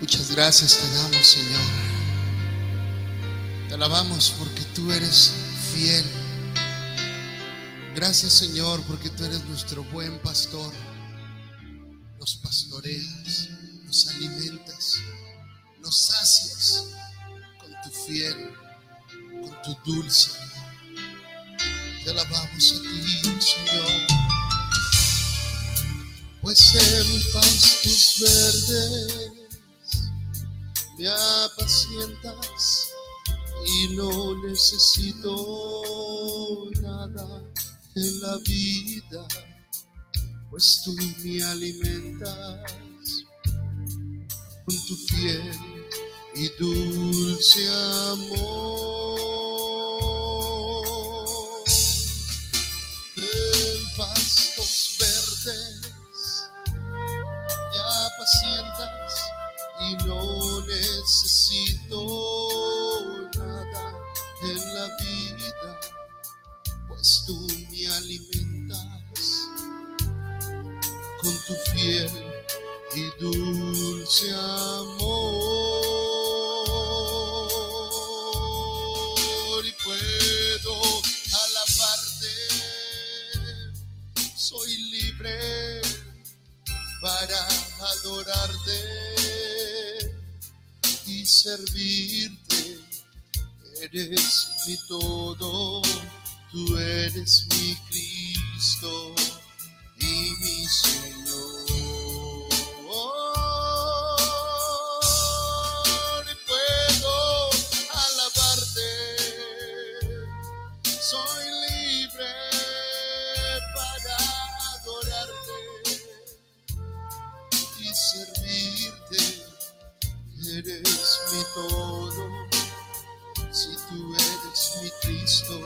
Muchas gracias te damos, Señor. Te alabamos porque tú eres fiel. Gracias, Señor, porque tú eres nuestro buen pastor. Nos pastoreas, nos alimentas, nos sacias con tu fiel, con tu dulce. Te alabamos a ti, Señor. Pues en pastos verdes me apacientas y no necesito nada en la vida, pues tú me alimentas con tu fiel y dulce amor. Necesito nada en la vida, pues tú me alimentas con tu fiel y dulce amor. Y puedo alabarte, soy libre para adorarte servirte. Eres mi todo, tú eres mi Cristo y mi Señor. Todo, si tú eres mi Cristo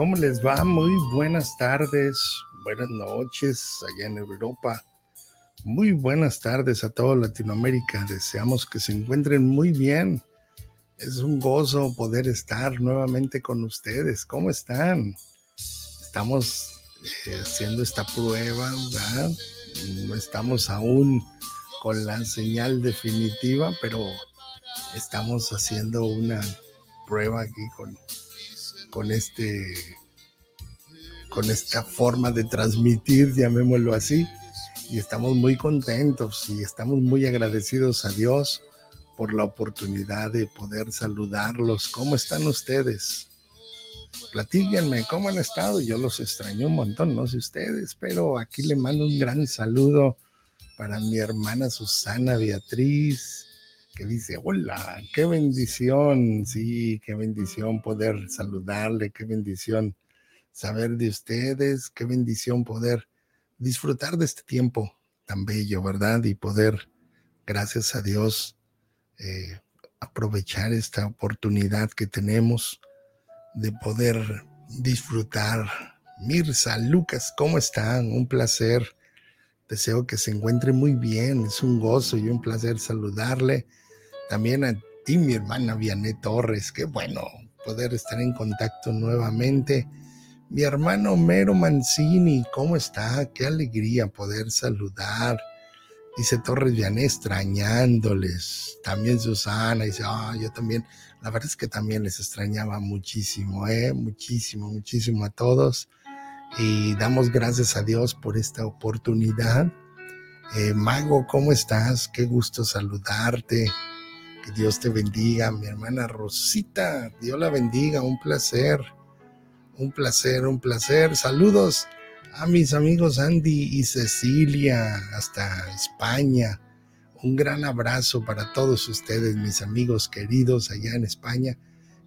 ¿Cómo les va? Muy buenas tardes, buenas noches allá en Europa. Muy buenas tardes a toda Latinoamérica. Deseamos que se encuentren muy bien. Es un gozo poder estar nuevamente con ustedes. ¿Cómo están? Estamos eh, haciendo esta prueba, ¿verdad? No estamos aún con la señal definitiva, pero estamos haciendo una prueba aquí con con este con esta forma de transmitir, llamémoslo así, y estamos muy contentos y estamos muy agradecidos a Dios por la oportunidad de poder saludarlos. ¿Cómo están ustedes? Platíquenme cómo han estado. Yo los extraño un montón, no sé ustedes, pero aquí le mando un gran saludo para mi hermana Susana Beatriz, que dice, hola, qué bendición, sí, qué bendición poder saludarle, qué bendición saber de ustedes, qué bendición poder disfrutar de este tiempo tan bello, ¿verdad? Y poder, gracias a Dios, eh, aprovechar esta oportunidad que tenemos de poder disfrutar. Mirza, Lucas, ¿cómo están? Un placer. Deseo que se encuentre muy bien. Es un gozo y un placer saludarle. También a ti, mi hermana Vianey Torres. Qué bueno poder estar en contacto nuevamente. Mi hermano Mero Mancini, ¿cómo está? Qué alegría poder saludar. Dice Torres Vianey, extrañándoles. También Susana dice, yo también. La verdad es que también les extrañaba muchísimo, ¿eh? Muchísimo, muchísimo a todos. Y damos gracias a Dios por esta oportunidad. Eh, Mago, ¿cómo estás? Qué gusto saludarte. Que Dios te bendiga, mi hermana Rosita. Dios la bendiga, un placer. Un placer, un placer. Saludos a mis amigos Andy y Cecilia hasta España. Un gran abrazo para todos ustedes, mis amigos queridos allá en España.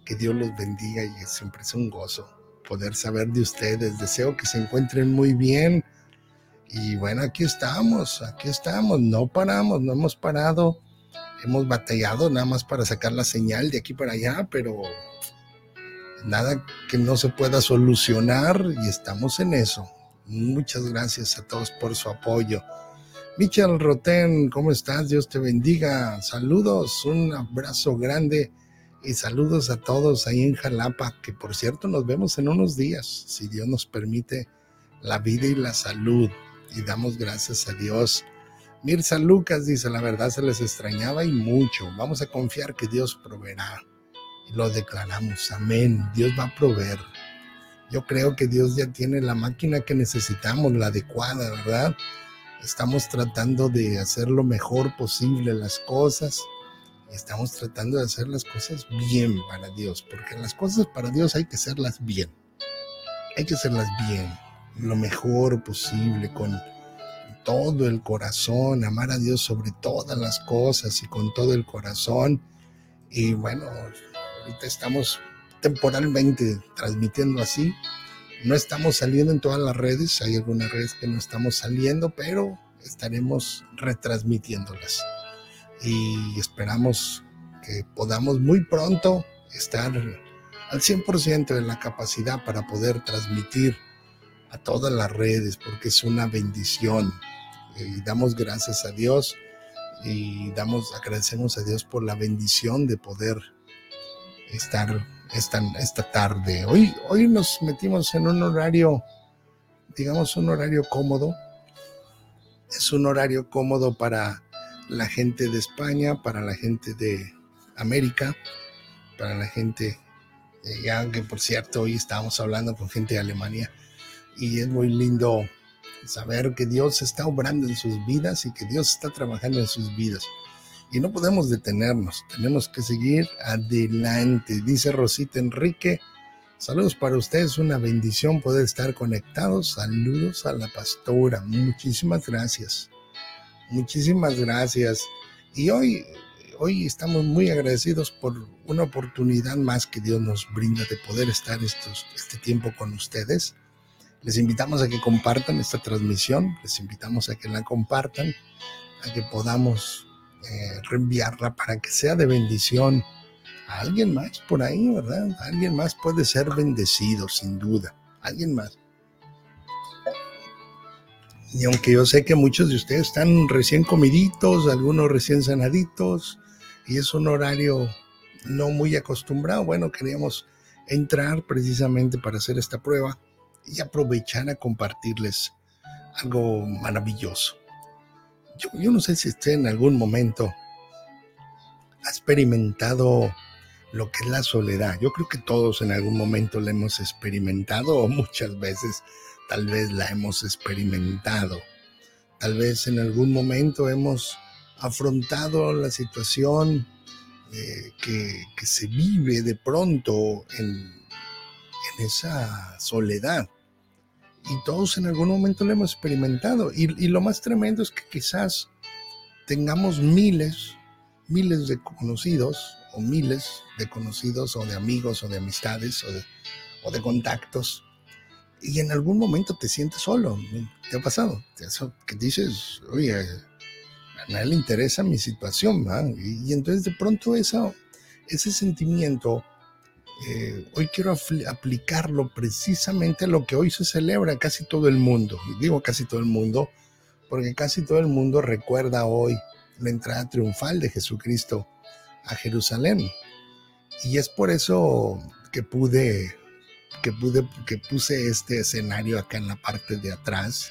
Que Dios los bendiga y siempre es un gozo poder saber de ustedes. Deseo que se encuentren muy bien. Y bueno, aquí estamos, aquí estamos, no paramos, no hemos parado. Hemos batallado nada más para sacar la señal de aquí para allá, pero nada que no se pueda solucionar y estamos en eso. Muchas gracias a todos por su apoyo. Michel Roten, ¿cómo estás? Dios te bendiga. Saludos, un abrazo grande y saludos a todos ahí en Jalapa, que por cierto nos vemos en unos días, si Dios nos permite la vida y la salud. Y damos gracias a Dios. Mirza Lucas dice, la verdad se les extrañaba y mucho. Vamos a confiar que Dios proveerá. Y lo declaramos, amén. Dios va a proveer. Yo creo que Dios ya tiene la máquina que necesitamos, la adecuada, ¿verdad? Estamos tratando de hacer lo mejor posible las cosas estamos tratando de hacer las cosas bien para Dios, porque las cosas para Dios hay que hacerlas bien. Hay que hacerlas bien, lo mejor posible, con todo el corazón, amar a Dios sobre todas las cosas y con todo el corazón. Y bueno, ahorita estamos temporalmente transmitiendo así. No estamos saliendo en todas las redes, hay algunas redes que no estamos saliendo, pero estaremos retransmitiéndolas y esperamos que podamos muy pronto estar al 100% de la capacidad para poder transmitir a todas las redes porque es una bendición y damos gracias a Dios y damos agradecemos a Dios por la bendición de poder estar esta, esta tarde. Hoy, hoy nos metimos en un horario, digamos un horario cómodo. Es un horario cómodo para la gente de España, para la gente de América, para la gente, ya que por cierto hoy estábamos hablando con gente de Alemania y es muy lindo saber que Dios está obrando en sus vidas y que Dios está trabajando en sus vidas. Y no podemos detenernos, tenemos que seguir adelante. Dice Rosita Enrique, saludos para ustedes, una bendición poder estar conectados. Saludos a la pastora, muchísimas gracias. Muchísimas gracias. Y hoy, hoy estamos muy agradecidos por una oportunidad más que Dios nos brinda de poder estar estos, este tiempo con ustedes. Les invitamos a que compartan esta transmisión, les invitamos a que la compartan, a que podamos eh, reenviarla para que sea de bendición a alguien más por ahí, ¿verdad? Alguien más puede ser bendecido, sin duda. Alguien más. Y aunque yo sé que muchos de ustedes están recién comiditos, algunos recién sanaditos, y es un horario no muy acostumbrado, bueno, queríamos entrar precisamente para hacer esta prueba y aprovechar a compartirles algo maravilloso. Yo, no sé si usted en algún momento ha experimentado lo que es la soledad. Yo creo que todos en algún momento la hemos experimentado o muchas veces tal vez la hemos experimentado, tal vez en algún momento hemos afrontado la situación eh, que, se vive de pronto en, esa soledad. Y todos en algún momento lo hemos experimentado. Y, y, lo más tremendo es que quizás tengamos miles, miles de conocidos, o miles de conocidos, o de amigos, o de amistades, o de, o de contactos, y en algún momento te sientes solo. ¿Te ha pasado? Que dices, oye, a nadie le interesa mi situación, Y, entonces de pronto ese sentimiento, eh, hoy quiero aplicarlo precisamente a lo que hoy se celebra casi todo el mundo. Digo casi todo el mundo, porque casi todo el mundo recuerda hoy la entrada triunfal de Jesucristo a Jerusalén. Y es por eso que pude que, pude, que puse este escenario acá en la parte de atrás,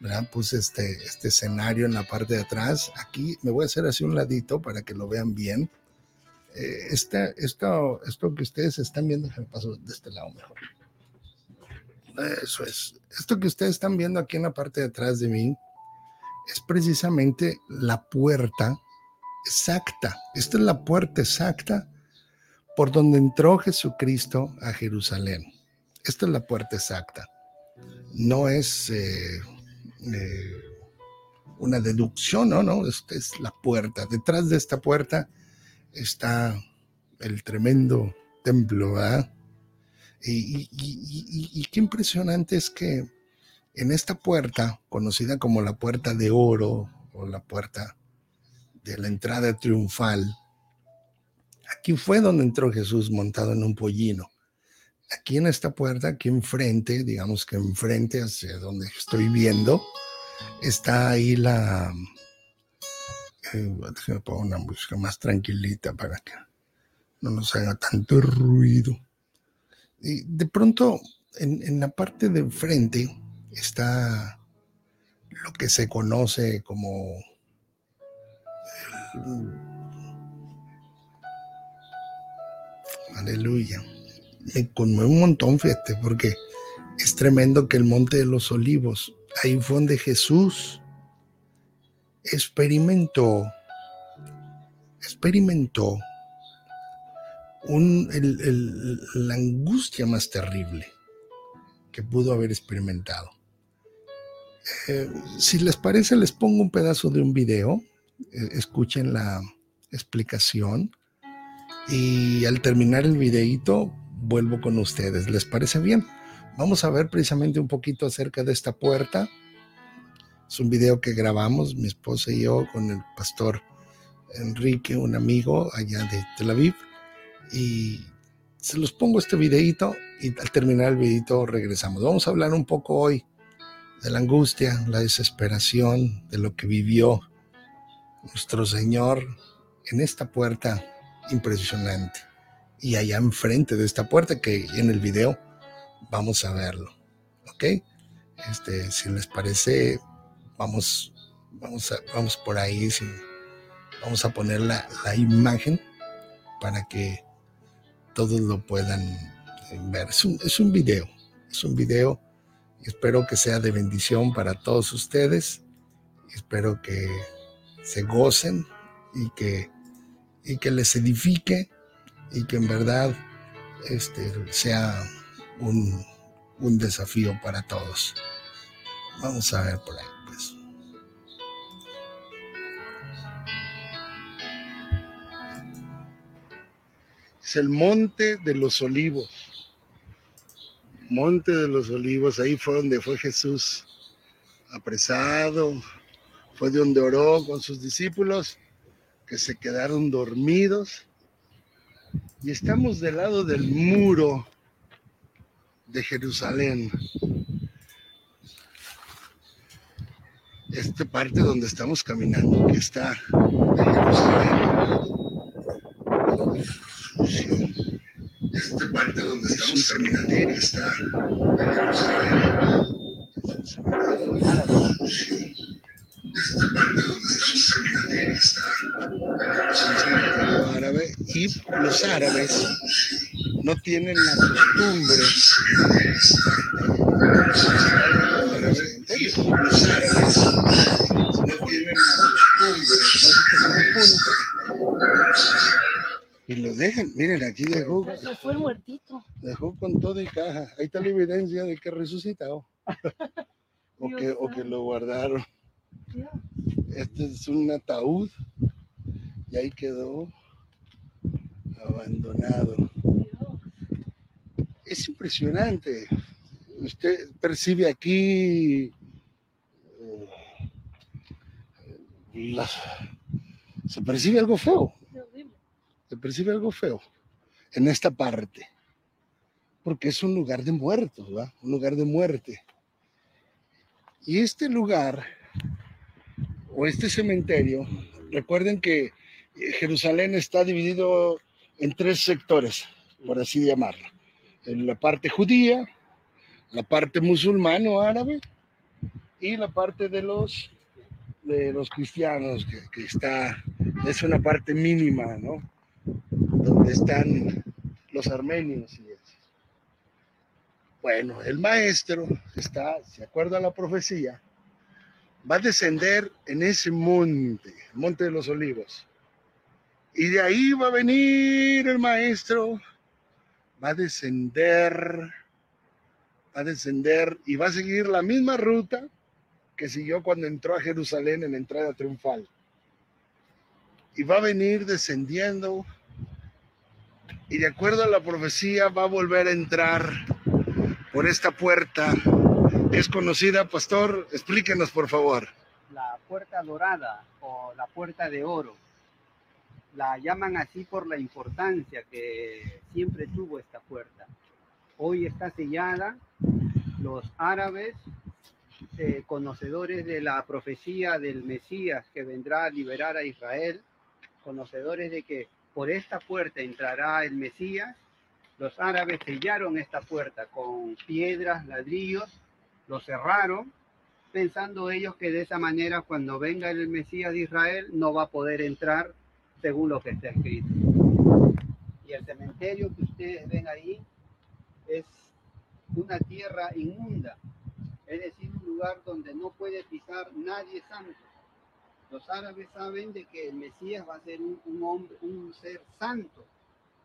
¿verdad? Puse este, este escenario en la parte de atrás. Aquí me voy a hacer así un ladito para que lo vean bien. Eh, este, esto, esto que ustedes están viendo, me paso de este lado mejor. Eso es. Esto que ustedes están viendo aquí en la parte de atrás de mí es precisamente la puerta exacta. Esta es la puerta exacta por donde entró Jesucristo a Jerusalén. Esta es la puerta exacta. No es, eh, eh, una deducción, no, no, esta es la puerta. Detrás de esta puerta está el tremendo templo, ¿verdad? Y, qué impresionante es que en esta puerta, conocida como la puerta de oro o la puerta de la entrada triunfal, aquí fue donde entró Jesús montado en un pollino. Aquí en esta puerta, aquí enfrente, digamos que enfrente hacia donde estoy viendo, está ahí la... Déjame una música más tranquilita para que no nos haga tanto ruido. Y de pronto, en, la parte de enfrente está lo que se conoce como aleluya. Me conmueve un montón, fíjate, porque es tremendo que el Monte de los Olivos, ahí fue donde Jesús experimentó, experimentó la angustia más terrible que pudo haber experimentado. Eh, si les parece, les pongo un pedazo de un video, eh, escuchen la explicación y al terminar el videito vuelvo con ustedes. ¿Les parece bien? Vamos a ver precisamente un poquito acerca de esta puerta. Es un video que grabamos mi esposa y yo con el pastor Enrique, un amigo allá de Tel Aviv y se los pongo este videito y al terminar el videito regresamos. Vamos a hablar un poco hoy de la angustia, la desesperación, de lo que vivió nuestro Señor en esta puerta impresionante. Y allá enfrente de esta puerta que en el video vamos a verlo. ¿Ok? Este, si les parece, vamos, vamos, vamos por ahí. vamos a poner la, la imagen para que todos lo puedan eh, ver. Es un, es un video, es un video espero que sea de bendición para todos ustedes. Espero que se gocen y que, y que les edifique y que en verdad este, sea un, un desafío para todos. Vamos a ver por ahí. Es el Monte de los Olivos. Monte de los Olivos, ahí fue donde fue Jesús apresado, fue de donde oró con sus discípulos que se quedaron dormidos. Y estamos del lado del muro de Jerusalén. Esta parte donde estamos caminando, que está esta parte donde estamos caminando está Esta parte donde estamos caminando está árabe y los árabes no tienen la costumbre los árabes no tienen la costumbre y lo dejan, miren, aquí dejó. Eso fue el muertito. Dejó con todo y caja. Ahí está la evidencia de que resucitó. o, que, o que lo guardaron. Este es un ataúd. Y ahí quedó abandonado. Es impresionante. Usted percibe aquí eh, se percibe algo feo se percibe algo feo en esta parte, porque es un lugar de muertos, ¿va? Un lugar de muerte. Y este lugar, o este cementerio, recuerden que Jerusalén está dividido en tres sectores, por así llamarlo. En la parte judía, la parte musulmano árabe y la parte de los de los cristianos que, que está es una parte mínima, ¿no? Donde están los armenios y. Bueno, el maestro está, se acuerda la profecía, va a descender en ese monte, el monte de los olivos. Y de ahí va a venir el maestro, va a descender, va a descender y va a seguir la misma ruta que siguió cuando entró a Jerusalén en la entrada triunfal. Y va a venir descendiendo y de acuerdo a la profecía va a volver a entrar por esta puerta es conocida, pastor, explíquenos por favor. La puerta dorada o la puerta de oro. La llaman así por la importancia que siempre tuvo esta puerta. Hoy está sellada. Los árabes, eh, conocedores de la profecía del Mesías que vendrá a liberar a Israel, conocedores de que por esta puerta entrará el Mesías, los árabes sellaron esta puerta con piedras, ladrillos, lo cerraron, pensando ellos que de esa manera cuando venga el Mesías de Israel no va a poder entrar según lo que está escrito. Y el cementerio que ustedes ven ahí es una tierra inmunda, es decir, un lugar donde no puede pisar nadie santo. Los árabes saben de que el Mesías va a ser un, hombre, un ser santo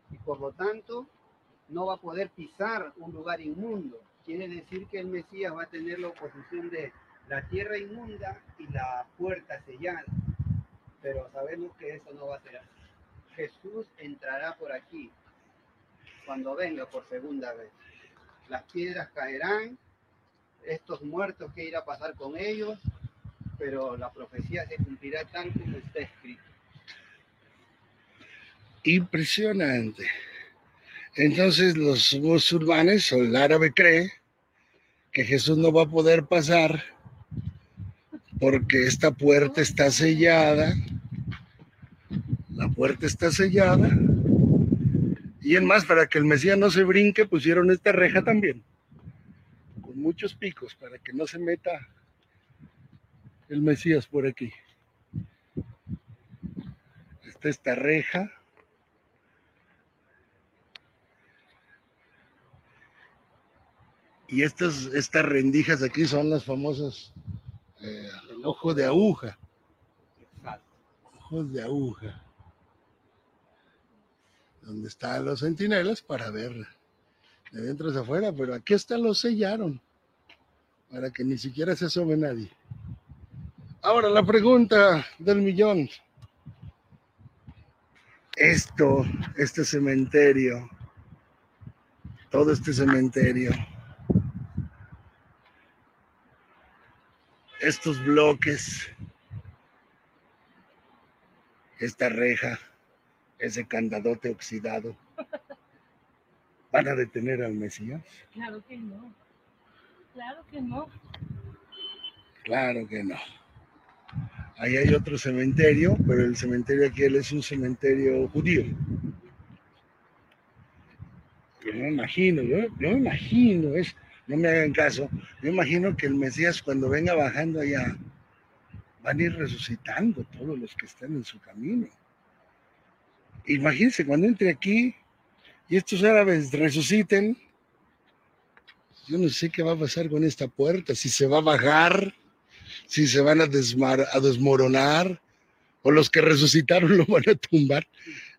y por lo tanto no va a poder pisar un lugar inmundo. Quiere decir que el Mesías va a tener la oposición de la tierra inmunda y la puerta sellada. Pero sabemos que eso no va a ser así. Jesús entrará por aquí cuando venga por segunda vez. Las piedras caerán, estos muertos que irá a pasar con ellos, pero la profecía se cumplirá tal como está escrito. Impresionante. Entonces los musulmanes o el árabe cree que Jesús no va a poder pasar porque esta puerta está sellada. La puerta está sellada. Y en más, para que el Mesías no se brinque, pusieron esta reja también, con muchos picos, para que no se meta el Mesías por aquí. Está esta reja Y estas, estas rendijas aquí son las famosas eh, ojos de aguja. Ojos de aguja. Donde están los centinelas para ver de dentro hacia afuera, pero aquí hasta lo sellaron para que ni siquiera se asome nadie. Ahora la pregunta del millón. Esto, este cementerio, todo este cementerio, estos bloques, esta reja, ese candadote oxidado, ¿van a detener al Mesías? Claro que no. Claro que no. Claro que no. Ahí hay otro cementerio, pero el cementerio aquí es un cementerio judío. Yo me imagino, yo, me imagino, es, no me hagan caso, yo imagino que el Mesías cuando venga bajando allá, van a ir resucitando todos los que están en su camino. Imagínense cuando entre aquí y estos árabes resuciten, yo no sé qué va a pasar con esta puerta, si se va a bajar, si se van a, a desmoronar, o los que resucitaron lo van a tumbar.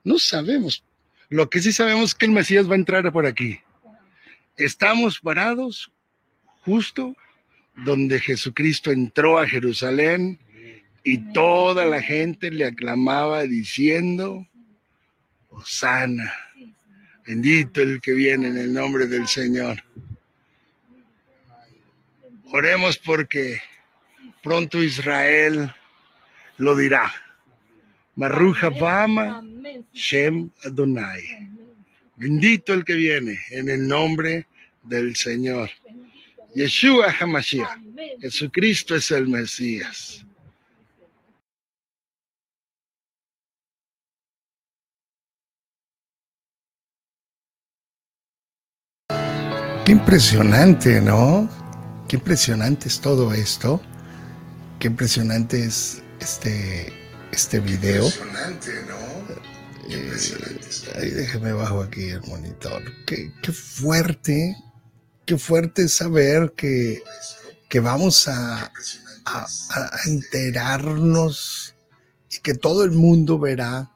No sabemos. Lo que sí sabemos es que el Mesías va a entrar por aquí. Estamos parados justo donde Jesucristo entró a Jerusalén y toda la gente le aclamaba diciendo, Osana, bendito el que viene en el nombre del Señor. Oremos porque pronto Israel lo dirá. Maruja Bama Shem Adonai. Bendito el que viene en el nombre del Señor. Yeshua HaMashiach. Jesucristo es el Mesías. Qué impresionante, ¿no? Qué impresionante es todo esto. Qué impresionante es este, este video. Impresionante, ¿no? ahí déjeme bajo aquí el monitor. Qué, fuerte, qué fuerte saber que, que vamos a, a, enterarnos y que todo el mundo verá,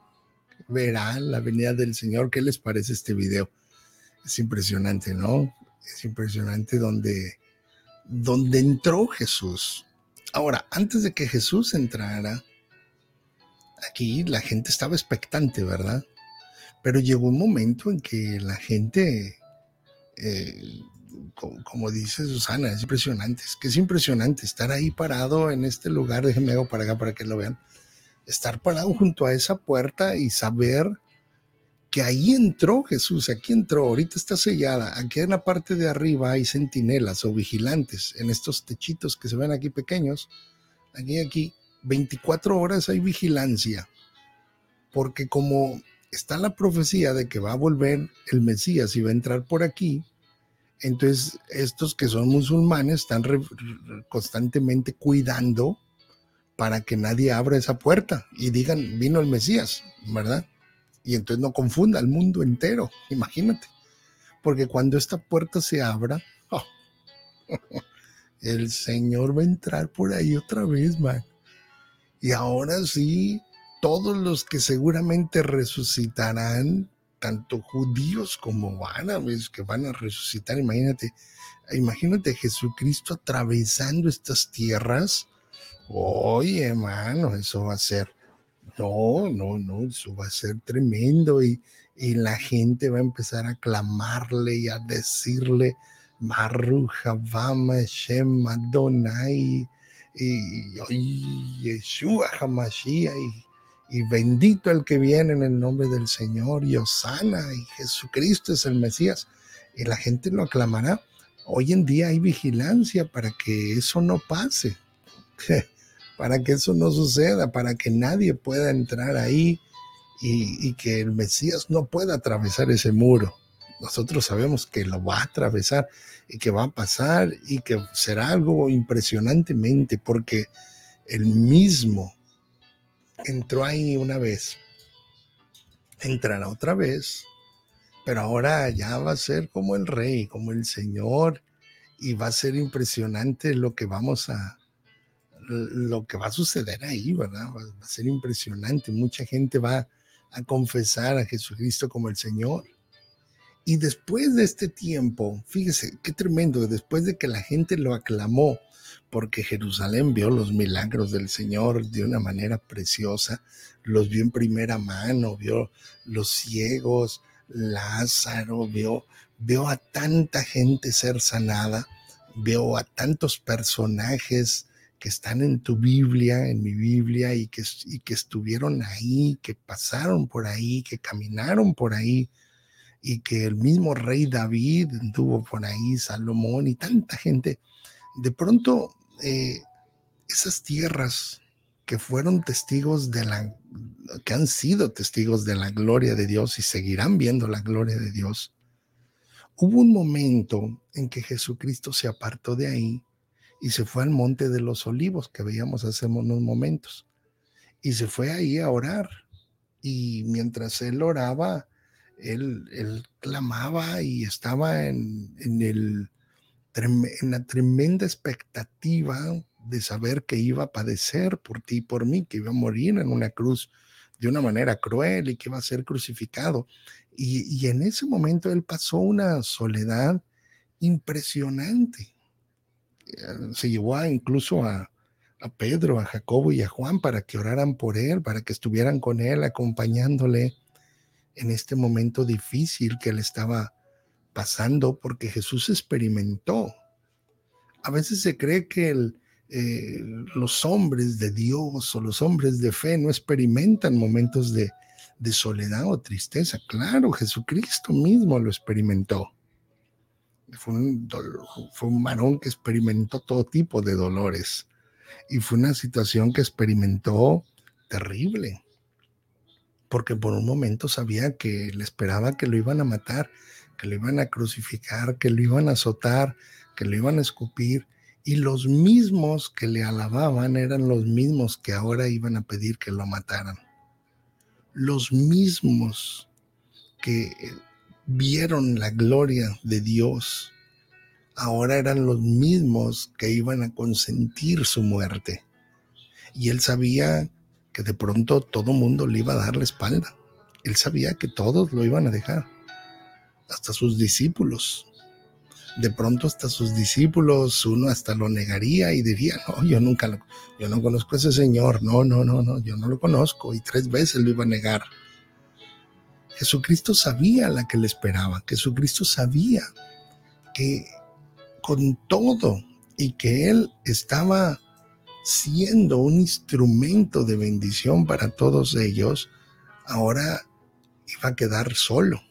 verá la venida del Señor. ¿Qué les parece este video? Es impresionante, ¿no? Es impresionante donde, donde entró Jesús. Ahora, antes de que Jesús entrara, aquí la gente estaba expectante, ¿verdad? Pero llegó un momento en que la gente, eh, como, dice Susana, es impresionante, es que es impresionante estar ahí parado en este lugar, déjenme hago para acá para que lo vean, estar parado junto a esa puerta y saber que ahí entró Jesús, aquí entró, ahorita está sellada, aquí en la parte de arriba hay centinelas o vigilantes en estos techitos que se ven aquí pequeños, aquí, aquí, 24 horas hay vigilancia, porque como está la profecía de que va a volver el Mesías y va a entrar por aquí, entonces estos que son musulmanes están constantemente cuidando para que nadie abra esa puerta y digan, vino el Mesías, ¿verdad? Y entonces no confunda al mundo entero, imagínate. Porque cuando esta puerta se abra, oh, el Señor va a entrar por ahí otra vez, man. Y ahora sí, todos los que seguramente resucitarán, tanto judíos como árabes que van a resucitar, imagínate, imagínate Jesucristo atravesando estas tierras. Oye, hermano, eso va a ser no, no, no, eso va a ser tremendo y, la gente va a empezar a clamarle y a decirle, Maruja, Vama, Shem, Adonai, y, y Yeshua, Hamashia, y, y bendito el que viene en el nombre del Señor, y Osana, y Jesucristo es el Mesías, y la gente lo aclamará. Hoy en día hay vigilancia para que eso no pase. para que eso no suceda, para que nadie pueda entrar ahí y, que el Mesías no pueda atravesar ese muro. Nosotros sabemos que lo va a atravesar y que va a pasar y que será algo impresionantemente porque el mismo entró ahí una vez, entrará otra vez, pero ahora ya va a ser como el rey, como el Señor y va a ser impresionante lo que vamos a, lo que va a suceder ahí, ¿verdad? Va a ser impresionante. Mucha gente va a confesar a Jesucristo como el Señor. Y después de este tiempo, fíjese qué tremendo, después de que la gente lo aclamó, porque Jerusalén vio los milagros del Señor de una manera preciosa, los vio en primera mano, vio los ciegos, Lázaro, vio, vio a tanta gente ser sanada, vio a tantos personajes que están en tu Biblia, en mi Biblia, y que, y que estuvieron ahí, que pasaron por ahí, que caminaron por ahí, y que el mismo rey David estuvo por ahí, Salomón y tanta gente. De pronto, eh, esas tierras que fueron testigos de la, que han sido testigos de la gloria de Dios y seguirán viendo la gloria de Dios, hubo un momento en que Jesucristo se apartó de ahí y se fue al monte de los olivos que veíamos hace unos momentos. Y se fue ahí a orar. Y mientras él oraba, él, él clamaba y estaba en, en, el, en la tremenda expectativa de saber que iba a padecer por ti y por mí, que iba a morir en una cruz de una manera cruel y que iba a ser crucificado. Y, y en ese momento él pasó una soledad impresionante se llevó incluso a, a Pedro, a Jacobo y a Juan para que oraran por él, para que estuvieran con él, acompañándole en este momento difícil que él estaba pasando, porque Jesús experimentó. A veces se cree que eh, los hombres de Dios o los hombres de fe no experimentan momentos de, de soledad o tristeza. Claro, Jesucristo mismo lo experimentó. Fue un, fue un varón que experimentó todo tipo de dolores y fue una situación que experimentó terrible, porque por un momento sabía que le esperaba que lo iban a matar, que lo iban a crucificar, que lo iban a azotar, que lo iban a escupir, y los mismos que le alababan eran los mismos que ahora iban a pedir que lo mataran. Los mismos que vieron la gloria de Dios, ahora eran los mismos que iban a consentir su muerte. Y él sabía que de pronto todo mundo le iba a dar la espalda. Él sabía que todos lo iban a dejar, hasta sus discípulos. de pronto hasta sus discípulos, uno hasta lo negaría y diría, no, yo nunca lo, yo no conozco a ese señor, no, no, no, no, yo no lo conozco y tres veces lo iba a negar. Jesucristo sabía la que le esperaba, Jesucristo sabía que con todo y que Él estaba siendo un instrumento de bendición para todos ellos, ahora iba a quedar solo.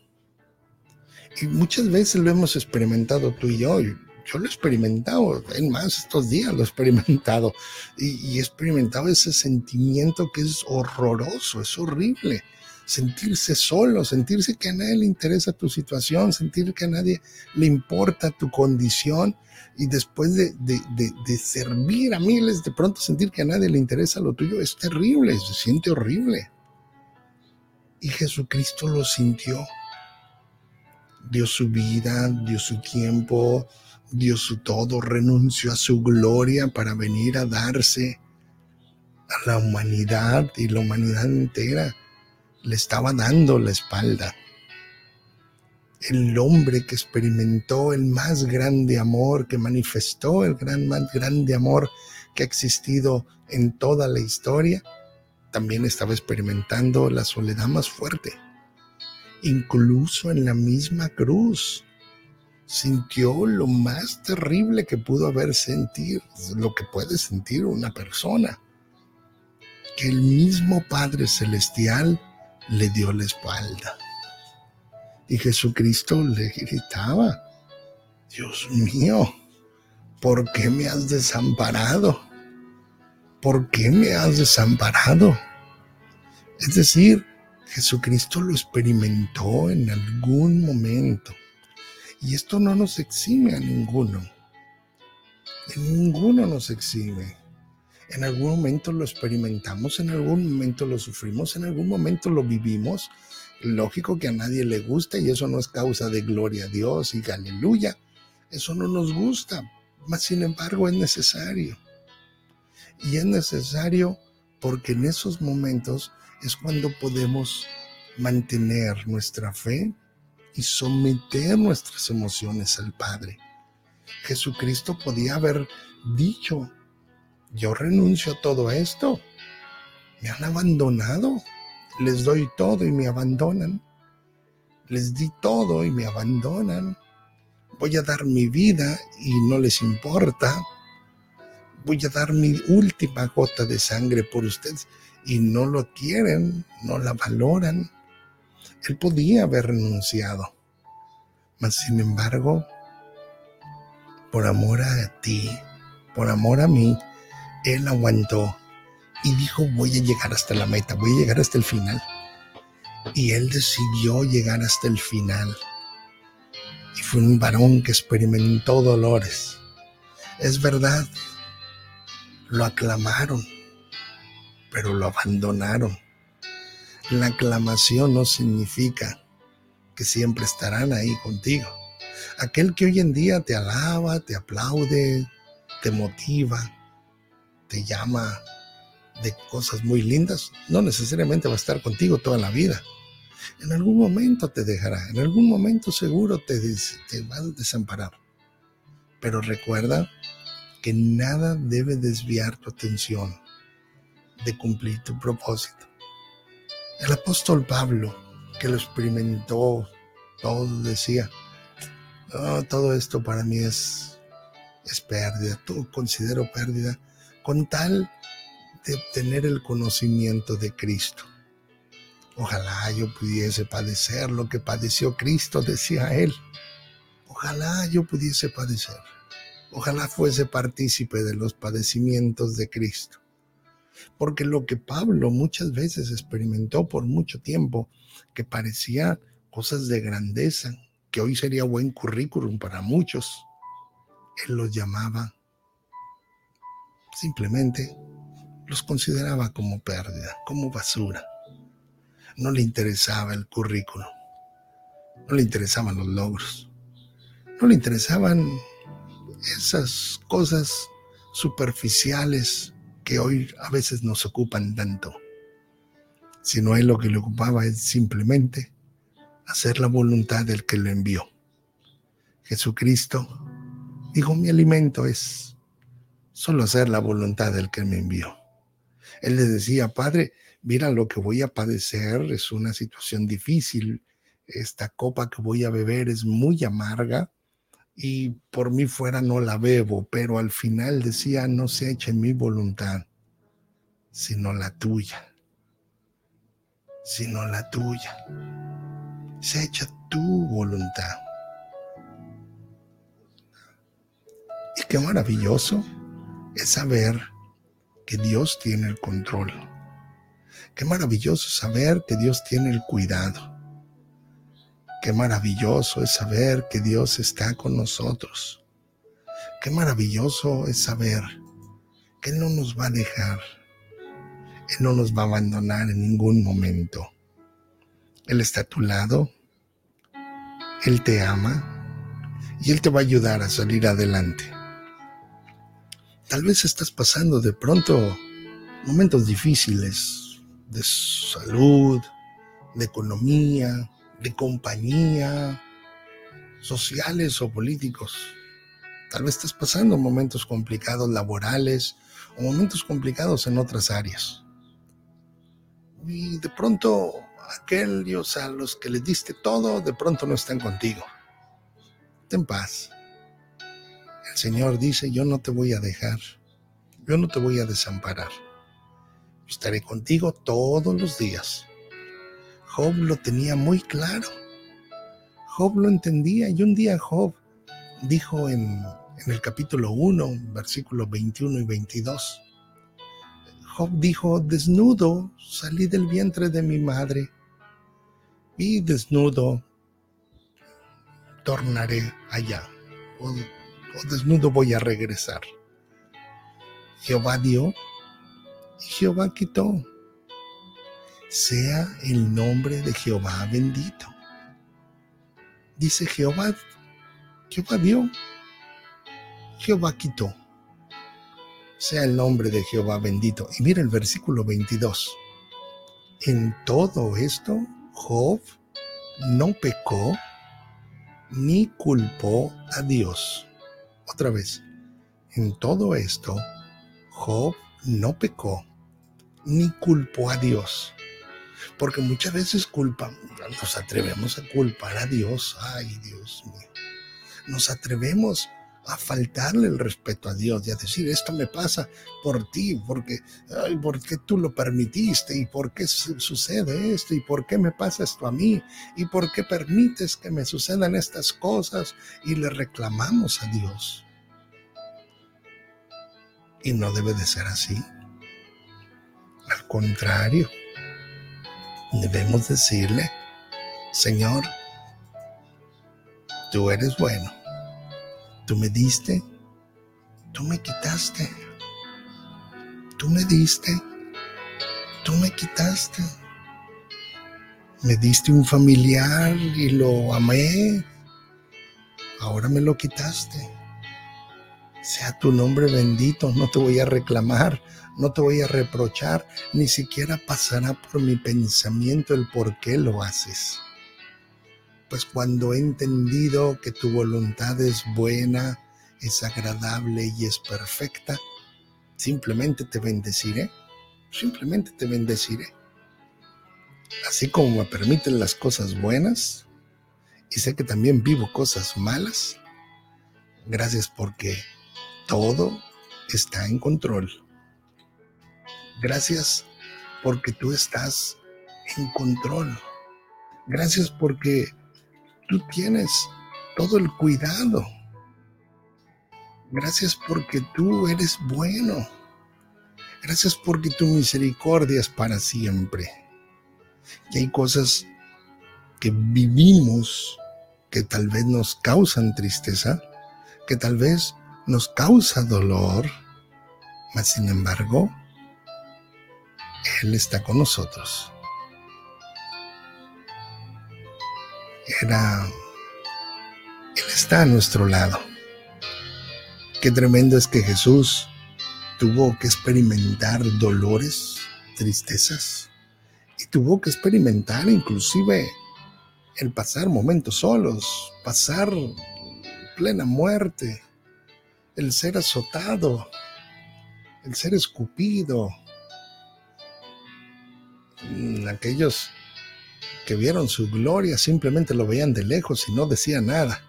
Y muchas veces lo hemos experimentado tú y yo. Yo lo he experimentado, en más estos días lo he experimentado. Y, he experimentado ese sentimiento que es horroroso, es horrible. Sentirse solo, sentirse que a nadie le interesa tu situación, sentir que a nadie le importa tu condición y después de, de, servir a miles, de pronto sentir que a nadie le interesa lo tuyo, es terrible, se siente horrible. Y Jesucristo lo sintió dio su vida, dio su tiempo, dio su todo, renunció a su gloria para venir a darse a la humanidad y la humanidad entera le estaba dando la espalda. El hombre que experimentó el más grande amor, que manifestó el gran, más grande amor que ha existido en toda la historia, también estaba experimentando la soledad más fuerte incluso en la misma cruz. Sintió lo más terrible que pudo haber sentido, lo que puede sentir una persona. Que el mismo Padre Celestial le dio la espalda. Y Jesucristo le gritaba, Dios mío, ¿por qué me has desamparado? ¿Por qué me has desamparado? Es decir, Jesucristo lo experimentó en algún momento. Y esto no nos exime a ninguno. Ninguno nos exime. En algún momento lo experimentamos, en algún momento lo sufrimos, en algún momento lo vivimos. Lógico que a nadie le gusta y eso no es causa de gloria a Dios y aleluya. Eso no nos gusta, mas sin embargo es necesario. Y es necesario porque en esos momentos es cuando podemos mantener nuestra fe y someter nuestras emociones al Padre. Jesucristo podía haber dicho, yo renuncio a todo esto. Me han abandonado. Les doy todo y me abandonan. Les di todo y me abandonan. Voy a dar mi vida y no les importa. Voy a dar mi última gota de sangre por ustedes y no lo quieren, no la valoran. Él podía haber renunciado, mas sin embargo, por amor a ti, por amor a mí, Él aguantó y dijo, voy a llegar hasta la meta, voy a llegar hasta el final. Y Él decidió llegar hasta el final. Y fue un varón que experimentó dolores. Es verdad, lo aclamaron, pero lo abandonaron. La aclamación no significa que siempre estarán ahí contigo. Aquel que hoy en día te alaba, te aplaude, te motiva, te llama de cosas muy lindas, no necesariamente va a estar contigo toda la vida. En algún momento te dejará, en algún momento seguro te, va a desamparar. Pero recuerda que nada debe desviar tu atención de cumplir tu propósito. El apóstol Pablo, que lo experimentó todo, decía, todo esto para mí es, es pérdida, todo considero pérdida, con tal de obtener el conocimiento de Cristo. Ojalá yo pudiese padecer lo que padeció Cristo, decía él. Ojalá yo pudiese padecer. Ojalá fuese partícipe de los padecimientos de Cristo. Porque lo que Pablo muchas veces experimentó por mucho tiempo, que parecía cosas de grandeza, que hoy sería buen currículum para muchos, él los llamaba, simplemente los consideraba como pérdida, como basura. No le interesaba el currículum, no le interesaban los logros, no le interesaban esas cosas superficiales que hoy a veces nos ocupan tanto, sino él lo que le ocupaba es simplemente hacer la voluntad del que lo envió. Jesucristo dijo, mi alimento es solo hacer la voluntad del que me envió. Él le decía, Padre, mira lo que voy a padecer, es una situación difícil, esta copa que voy a beber es muy amarga y por mí fuera no la bebo, pero al final decía, no se eche mi voluntad, sino la tuya, sino la tuya. Se echa tu voluntad. Y qué maravilloso es saber que Dios tiene el control. Qué maravilloso saber que Dios tiene el cuidado. Qué maravilloso es saber que Dios está con nosotros. Qué maravilloso es saber que Él no nos va a dejar. Él no nos va a abandonar en ningún momento. Él está a tu lado. Él te ama. Y Él te va a ayudar a salir adelante. Tal vez estás pasando de pronto momentos difíciles de salud, de economía, de compañía, sociales o políticos. Tal vez estás pasando momentos complicados laborales o momentos complicados en otras áreas. Y de pronto aquellos a los que les diste todo, de pronto no están contigo. Ten paz. Señor dice, yo no te voy a dejar, yo no te voy a desamparar. Estaré contigo todos los días. Job lo tenía muy claro. Job lo entendía y un día Job dijo en, en el capítulo 1, versículos 21 y 22, Job dijo, desnudo salí del vientre de mi madre y desnudo tornaré allá o desnudo voy a regresar. Jehová dio y Jehová quitó. Sea el nombre de Jehová bendito. Dice Jehová, Jehová dio, Jehová quitó. Sea el nombre de Jehová bendito. Y mira el versículo 22. En todo esto, Job no pecó ni culpó a Dios. Otra vez, en todo esto, Job no pecó ni culpó a Dios. Porque muchas veces culpa, nos atrevemos a culpar a Dios. Ay, Dios mío. Nos atrevemos a faltarle el respeto a Dios y a decir, esto me pasa por ti, porque, ay, ¿por qué tú lo permitiste? ¿Y por qué sucede esto? ¿Y por qué me pasa esto a mí? ¿Y por qué permites que me sucedan estas cosas? Y le reclamamos a Dios. Y no debe de ser así. Al contrario, debemos decirle, Señor, tú eres bueno, tú me diste, tú me quitaste, tú me diste, tú me quitaste, me diste un familiar y lo amé, ahora me lo quitaste. Sea tu nombre bendito, no te voy a reclamar, no te voy a reprochar, ni siquiera pasará por mi pensamiento el por qué lo haces. Pues cuando he entendido que tu voluntad es buena, es agradable y es perfecta, simplemente te bendeciré, simplemente te bendeciré. Así como me permiten las cosas buenas, y sé que también vivo cosas malas, gracias porque todo está en control. Gracias porque tú estás en control. Gracias porque tú tienes todo el cuidado. Gracias porque tú eres bueno. Gracias porque tu misericordia es para siempre. Y hay cosas que vivimos que tal vez nos causan tristeza, que tal vez nos causa dolor, mas sin embargo, Él está con nosotros. Era, Él está a nuestro lado. Qué tremendo es que Jesús tuvo que experimentar dolores, tristezas, y tuvo que experimentar inclusive el pasar momentos solos, pasar plena muerte, el ser azotado, el ser escupido. Mm, aquellos que vieron su gloria simplemente lo veían de lejos y no decían nada.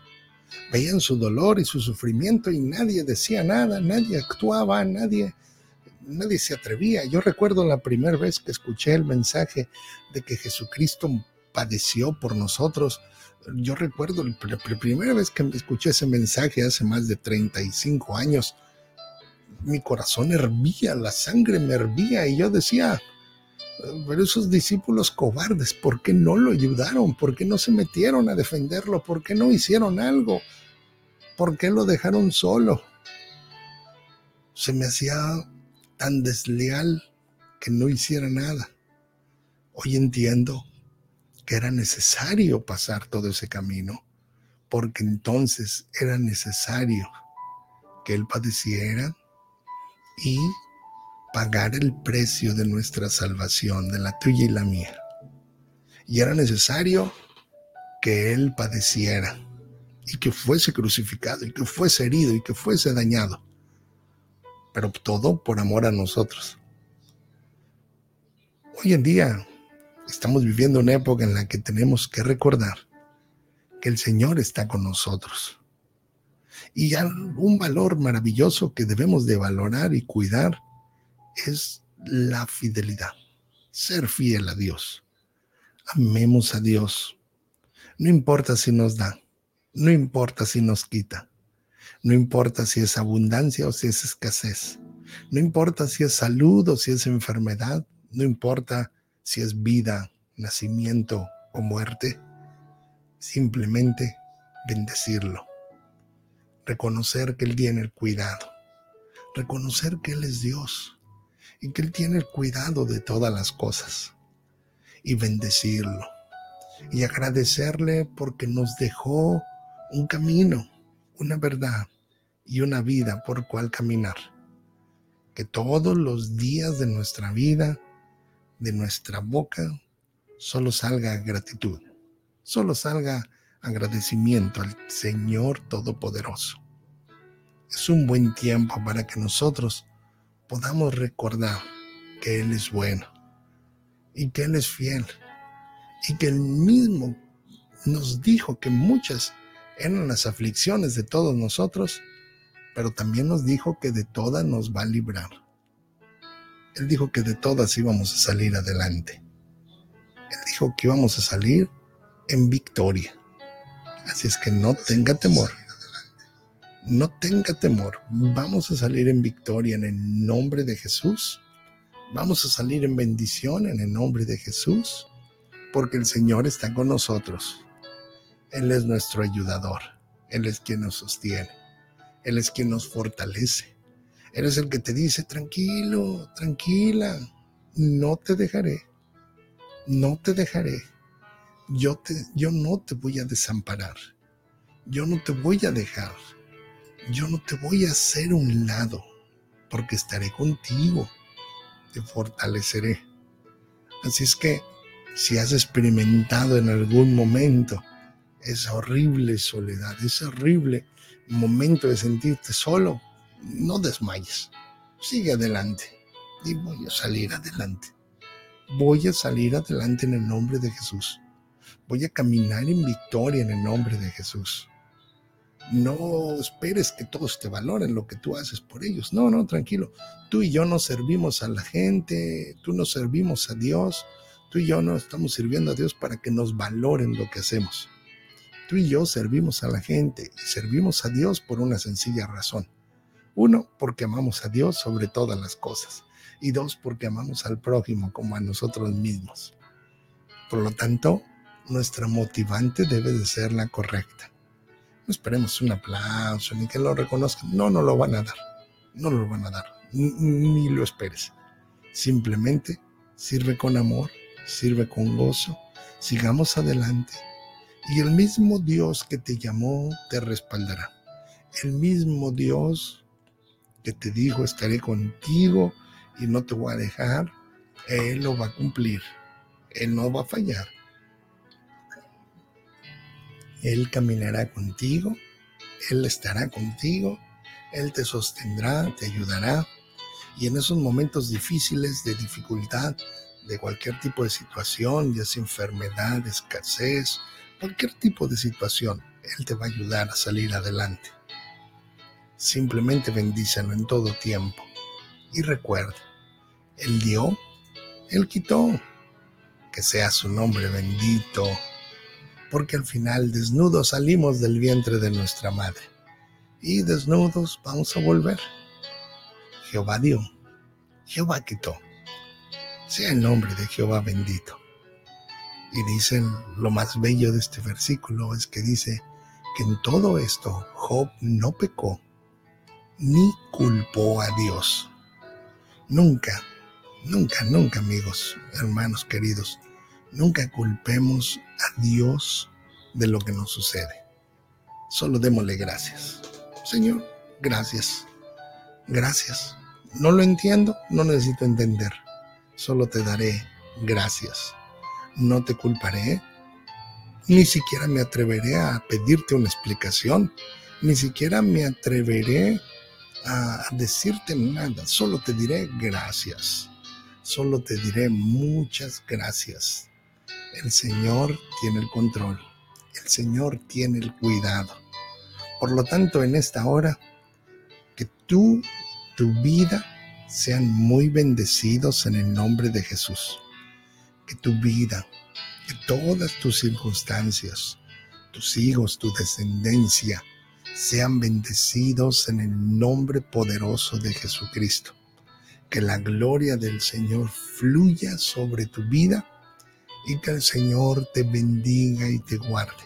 Veían su dolor y su sufrimiento y nadie decía nada, nadie actuaba, nadie, nadie se atrevía. Yo recuerdo la primera vez que escuché el mensaje de que Jesucristo padeció por nosotros. Yo recuerdo la primera vez que escuché ese mensaje hace más de 35 años. Mi corazón hervía, la sangre me hervía y yo decía, pero esos discípulos cobardes, ¿por qué no lo ayudaron? ¿Por qué no se metieron a defenderlo? ¿Por qué no hicieron algo? ¿Por qué lo dejaron solo? Se me hacía tan desleal que no hiciera nada. Hoy entiendo que era necesario pasar todo ese camino, porque entonces era necesario que Él padeciera y pagar el precio de nuestra salvación, de la tuya y la mía. Y era necesario que Él padeciera y que fuese crucificado y que fuese herido y que fuese dañado. Pero todo por amor a nosotros. Hoy en día estamos viviendo una época en la que tenemos que recordar que el Señor está con nosotros. Y un valor maravilloso que debemos de valorar y cuidar es la fidelidad, ser fiel a Dios. Amemos a Dios. No importa si nos da, no importa si nos quita, no importa si es abundancia o si es escasez, no importa si es salud o si es enfermedad, no importa si es vida, nacimiento o muerte, simplemente bendecirlo, reconocer que Él tiene el cuidado, reconocer que Él es Dios y que Él tiene el cuidado de todas las cosas y bendecirlo y agradecerle porque nos dejó un camino, una verdad y una vida por cual caminar. Que todos los días de nuestra vida, de nuestra boca, solo salga gratitud, solo salga agradecimiento al Señor Todopoderoso. Es un buen tiempo para que nosotros podamos recordar que Él es bueno y que Él es fiel y que Él mismo nos dijo que muchas eran las aflicciones de todos nosotros, pero también nos dijo que de todas nos va a librar. Él dijo que de todas íbamos a salir adelante. Él dijo que íbamos a salir en victoria. Así es que no tenga temor no tenga temor, vamos a salir en victoria en el nombre de Jesús. Vamos a salir en bendición en el nombre de Jesús, porque el Señor está con nosotros. Él es nuestro ayudador, Él es quien nos sostiene, Él es quien nos fortalece. Él es el que te dice, tranquilo, tranquila, no te dejaré, no te dejaré. Yo, te, yo no te voy a desamparar, yo no te voy a dejar yo no te voy a hacer un lado, porque estaré contigo, te fortaleceré. Así es que si has experimentado en algún momento esa horrible soledad, ese horrible momento de sentirte solo, no desmayes, sigue adelante y voy a salir adelante. Voy a salir adelante en el nombre de Jesús. Voy a caminar en victoria en el nombre de Jesús. No esperes que todos te valoren lo que tú haces por ellos. No, no, tranquilo. Tú y yo no servimos a la gente, tú no servimos a Dios, tú y yo no estamos sirviendo a Dios para que nos valoren lo que hacemos. Tú y yo servimos a la gente y servimos a Dios por una sencilla razón. Uno, porque amamos a Dios sobre todas las cosas. Y dos, porque amamos al prójimo como a nosotros mismos. Por lo tanto, nuestra motivante debe de ser la correcta. No esperemos un aplauso ni que lo reconozcan. No, no lo van a dar. No lo van a dar. Ni, lo esperes. Simplemente sirve con amor, sirve con gozo. Sigamos adelante. Y el mismo Dios que te llamó te respaldará. El mismo Dios que te dijo estaré contigo y no te voy a dejar, Él lo va a cumplir. Él no va a fallar. Él caminará contigo Él estará contigo, Él te sostendrá, te ayudará. Y en esos momentos difíciles, de dificultad, de cualquier tipo de situación, ya sea enfermedad, escasez, cualquier tipo de situación, Él te va a ayudar a salir adelante. Simplemente bendícelo en todo tiempo. Y recuerda, Él dio, Él quitó. Que sea su nombre bendito, porque al final desnudos salimos del vientre de nuestra madre y desnudos vamos a volver. Jehová dio, Jehová quitó. Sea el nombre de Jehová bendito. Y dicen, lo más bello de este versículo es que dice que en todo esto Job no pecó ni culpó a Dios. Nunca, nunca, nunca amigos, hermanos queridos, nunca culpemos a Dios de lo que nos sucede. Solo démosle gracias. Señor, gracias. Gracias. No lo entiendo, no necesito entender. Solo te daré gracias. No te culparé. Ni siquiera me atreveré a pedirte una explicación. Ni siquiera me atreveré a decirte nada. Solo te diré gracias. Solo te diré muchas gracias. El Señor tiene el control. El Señor tiene el cuidado. Por lo tanto, en esta hora, que tú, tu vida, sean muy bendecidos en el nombre de Jesús. Que tu vida, que todas tus circunstancias, tus hijos, tu descendencia, sean bendecidos en el nombre poderoso de Jesucristo. Que la gloria del Señor fluya sobre tu vida y que el Señor te bendiga y te guarde.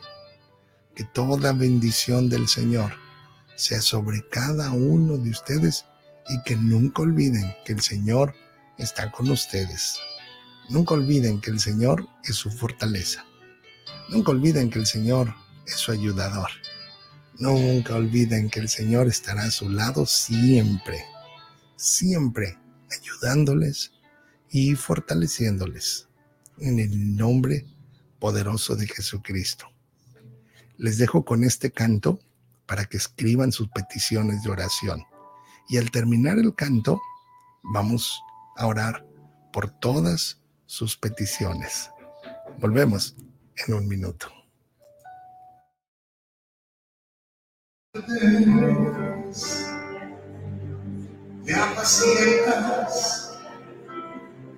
Que toda bendición del Señor sea sobre cada uno de ustedes y que nunca olviden que el Señor está con ustedes. Nunca olviden que el Señor es su fortaleza. Nunca olviden que el Señor es su ayudador. Nunca olviden que el Señor estará a su lado siempre, siempre ayudándoles y fortaleciéndoles en el nombre poderoso de Jesucristo. Les dejo con este canto para que escriban sus peticiones de oración. Y al terminar el canto, vamos a orar por todas sus peticiones. Volvemos en un minuto.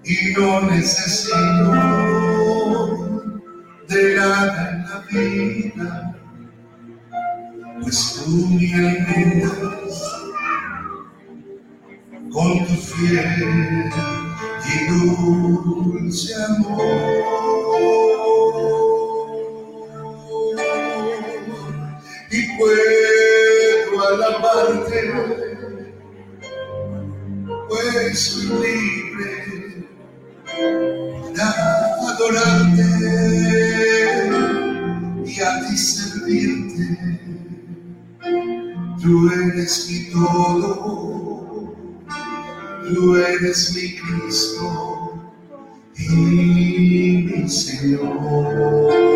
Y no necesito de nada en la vida, pues tú me alimentas con tu fiel y dulce amor. Y puedo alabarte, pues soy Tú eres mi todo, tú eres mi Cristo y mi Señor.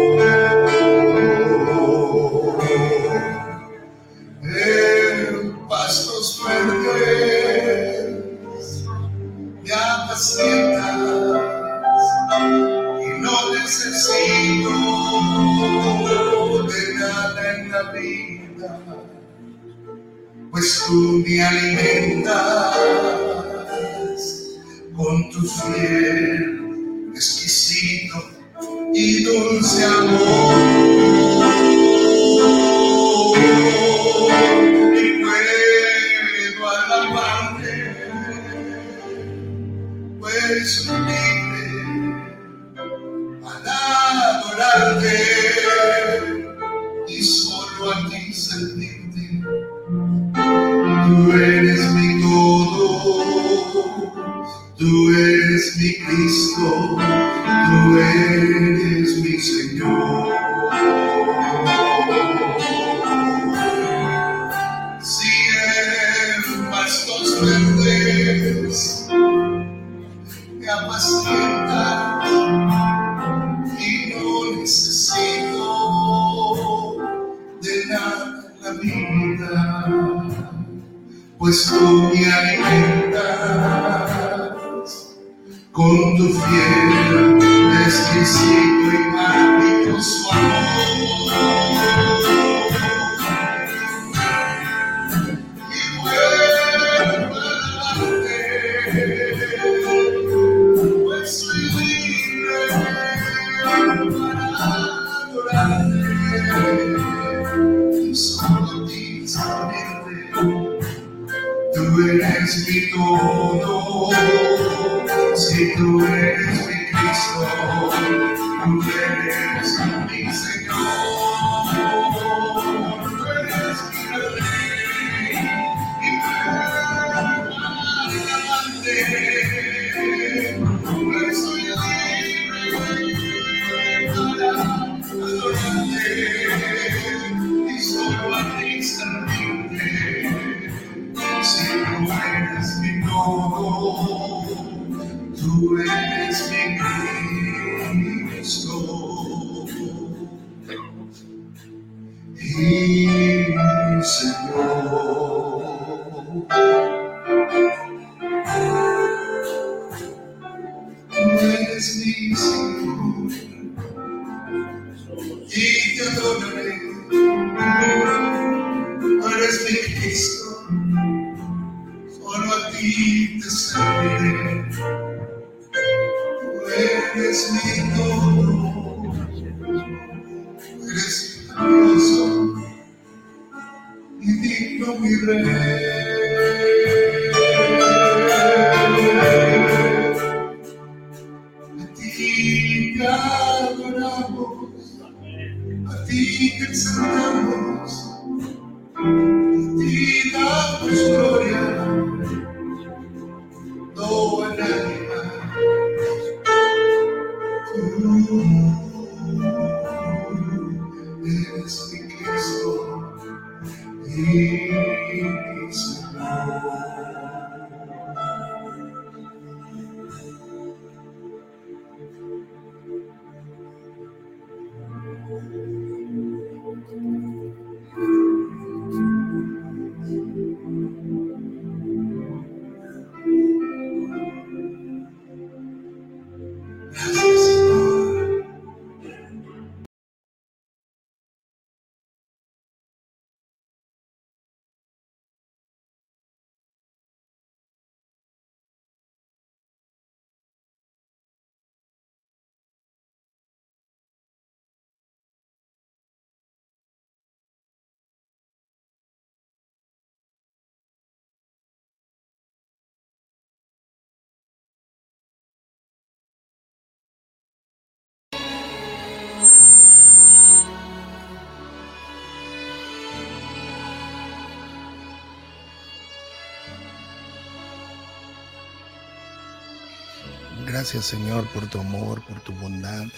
Gracias Señor por tu amor, por tu bondad.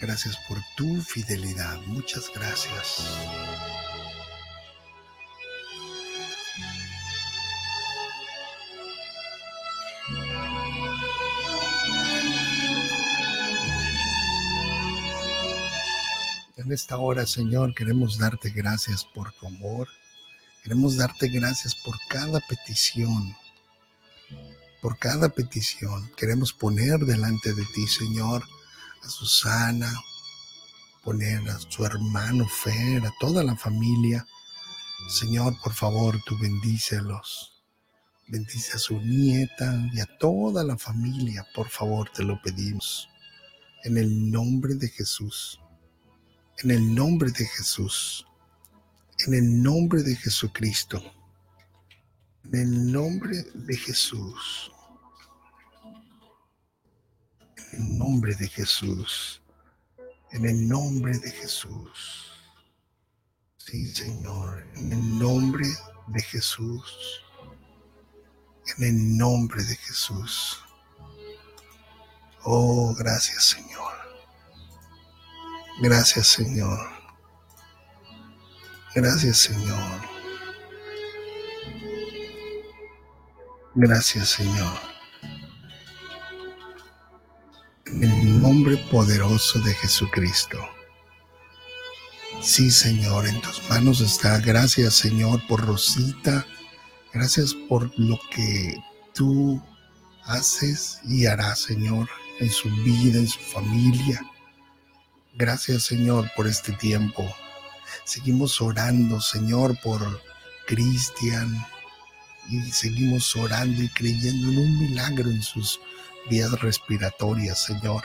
Gracias por tu fidelidad. Muchas gracias. En esta hora, Señor, queremos darte gracias por tu amor. Queremos darte gracias por cada petición por cada petición. Queremos poner delante de ti, Señor, a Susana, poner a su hermano Fer, a toda la familia. Señor, por favor, tú bendícelos. Bendice a su nieta y a toda la familia, por favor, te lo pedimos. En el nombre de Jesús. En el nombre de Jesús. En el nombre de Jesucristo. En el nombre de Jesús. En el nombre de Jesús. En el nombre de Jesús. Sí, Señor. En el nombre de Jesús. En el nombre de Jesús. Oh, gracias, Señor. Gracias, Señor. Gracias, Señor. Gracias, Señor. En el nombre poderoso de Jesucristo. Sí, Señor, en tus manos está. Gracias, Señor, por Rosita. Gracias por lo que tú haces y harás, Señor, en su vida, en su familia. Gracias, Señor, por este tiempo. Seguimos orando, Señor, por Cristian y seguimos orando y creyendo en un milagro en sus vías respiratorias, Señor.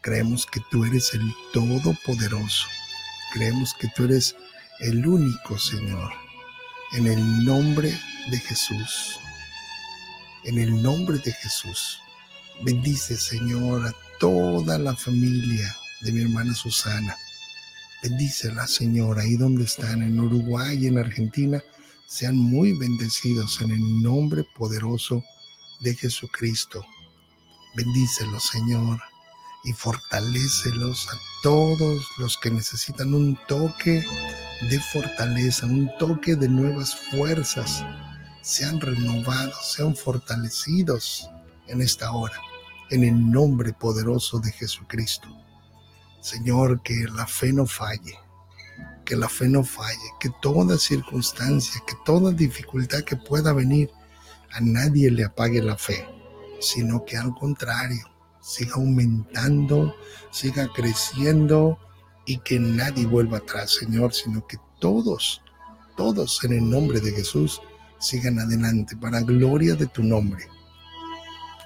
Creemos que tú eres el Todopoderoso. Creemos que tú eres el único, Señor. En el nombre de Jesús. En el nombre de Jesús. Bendice, Señor, a toda la familia de mi hermana Susana. Bendícela, Señor, ahí donde están, en Uruguay en Argentina. Sean muy bendecidos en el nombre poderoso de Jesucristo. Bendícelos, Señor, y fortalecelos a todos los que necesitan un toque de fortaleza, un toque de nuevas fuerzas. Sean renovados, sean fortalecidos en esta hora, en el nombre poderoso de Jesucristo. Señor, que la fe no falle, que la fe no falle, que toda circunstancia, que toda dificultad que pueda venir, a nadie le apague la fe, sino que al contrario, siga aumentando, siga creciendo y que nadie vuelva atrás, Señor, sino que todos, todos en el nombre de Jesús sigan adelante para gloria de tu nombre.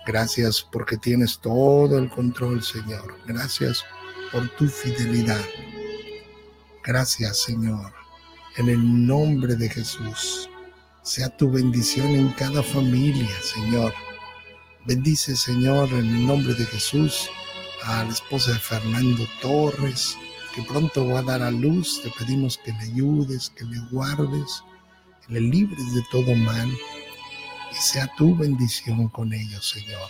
Gracias porque tienes todo el control, Señor. Gracias por tu fidelidad. Gracias, Señor. En el nombre de Jesús, sea tu bendición en cada familia, Señor Bendice, Señor, en el nombre de Jesús, a la esposa de Fernando Torres, que pronto va a dar a luz. Te pedimos que le ayudes, que le guardes, que le libres de todo mal y sea tu bendición con ellos, Señor.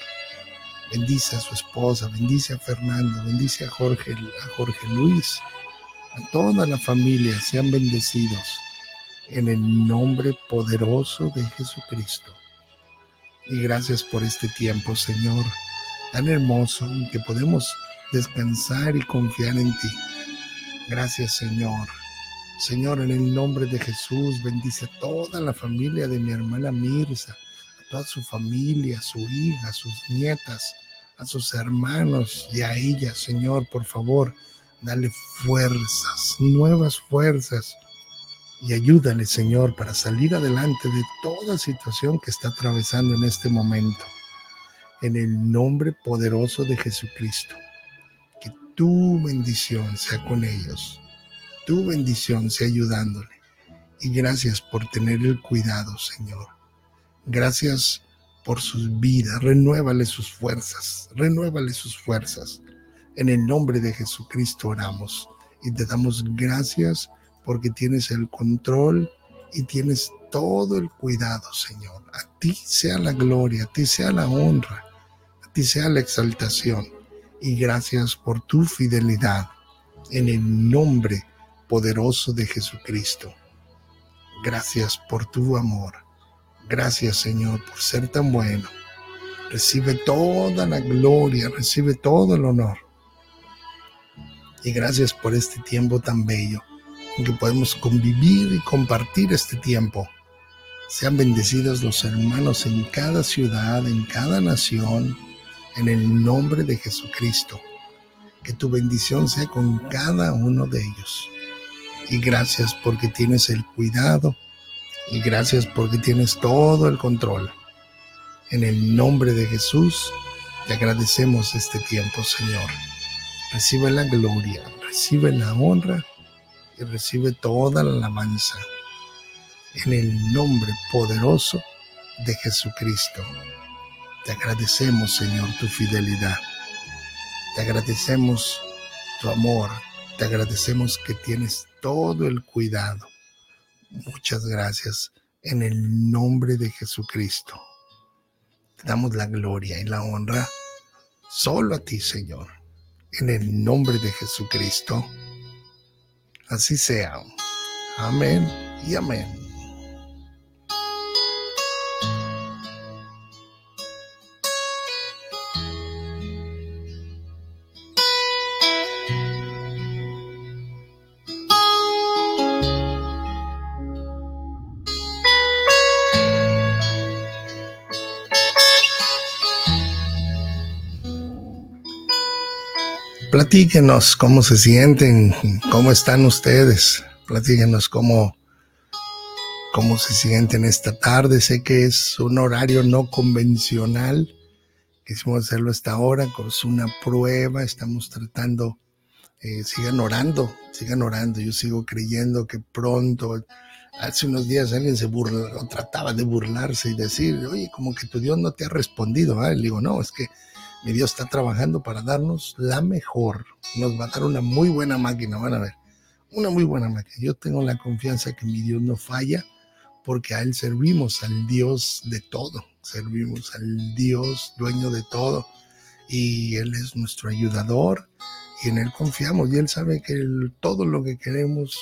Bendice a su esposa, bendice a Fernando, bendice a Jorge, a Jorge Luis, toda la familia, sean bendecidos en el nombre poderoso de Jesucristo. Y gracias por este tiempo, Señor, tan hermoso en que podemos descansar y confiar en ti. Gracias, Señor. Señor, en el nombre de Jesús, bendice a toda la familia de mi hermana Mirza, a toda su familia, a su hija, a sus nietas, a sus hermanos y a ella, Señor, por favor, dale fuerzas, nuevas fuerzas y ayúdale, Señor, para salir adelante de toda situación que está atravesando en este momento. En el nombre poderoso de Jesucristo. Que tu bendición sea con ellos. Tu bendición sea ayudándole. Y gracias por tener el cuidado, Señor. Gracias por sus vidas. Renuévale sus fuerzas. Renuévale sus fuerzas. En el nombre de Jesucristo oramos y te damos gracias porque tienes el control y tienes todo el cuidado, Señor. A ti sea la gloria, a ti sea la honra, a ti sea la exaltación. Y gracias por tu fidelidad en el nombre poderoso de Jesucristo. Gracias por tu amor. Gracias, Señor, por ser tan bueno. Recibe toda la gloria, recibe todo el honor. Y gracias por este tiempo tan bello que podemos convivir y compartir este tiempo. Sean bendecidos los hermanos en cada ciudad, en cada nación, en el nombre de Jesucristo. Que tu bendición sea con cada uno de ellos. Y gracias porque tienes el cuidado y gracias porque tienes todo el control. En el nombre de Jesús, te agradecemos este tiempo, Señor. Recibe la gloria, recibe la honra y recibe toda la alabanza en el nombre poderoso de Jesucristo. Te agradecemos, Señor, tu fidelidad. Te agradecemos tu amor. Te agradecemos que tienes todo el cuidado. Muchas gracias en el nombre de Jesucristo. Te damos la gloria y la honra solo a ti, Señor. En el nombre de Jesucristo. Así sea. Amén y amén. Platíquenos cómo se sienten, cómo están ustedes. Platíquenos cómo, cómo se sienten esta tarde. Sé que es un horario no convencional. Quisimos hacerlo esta hora, es una prueba. Estamos tratando, eh, sigan orando, sigan orando. Yo sigo creyendo que pronto, hace unos días alguien se burla, trataba de burlarse y decir, oye, como que tu Dios no te ha respondido. ¿ah? Le digo, no, es que mi Dios está trabajando para darnos la mejor. Nos va a dar una muy buena máquina, van a ver. Una muy buena máquina. Yo tengo la confianza que mi Dios no falla porque a Él servimos, al Dios de todo. Servimos al Dios dueño de todo. Y Él es nuestro ayudador y en Él confiamos. Y Él sabe que todo lo que queremos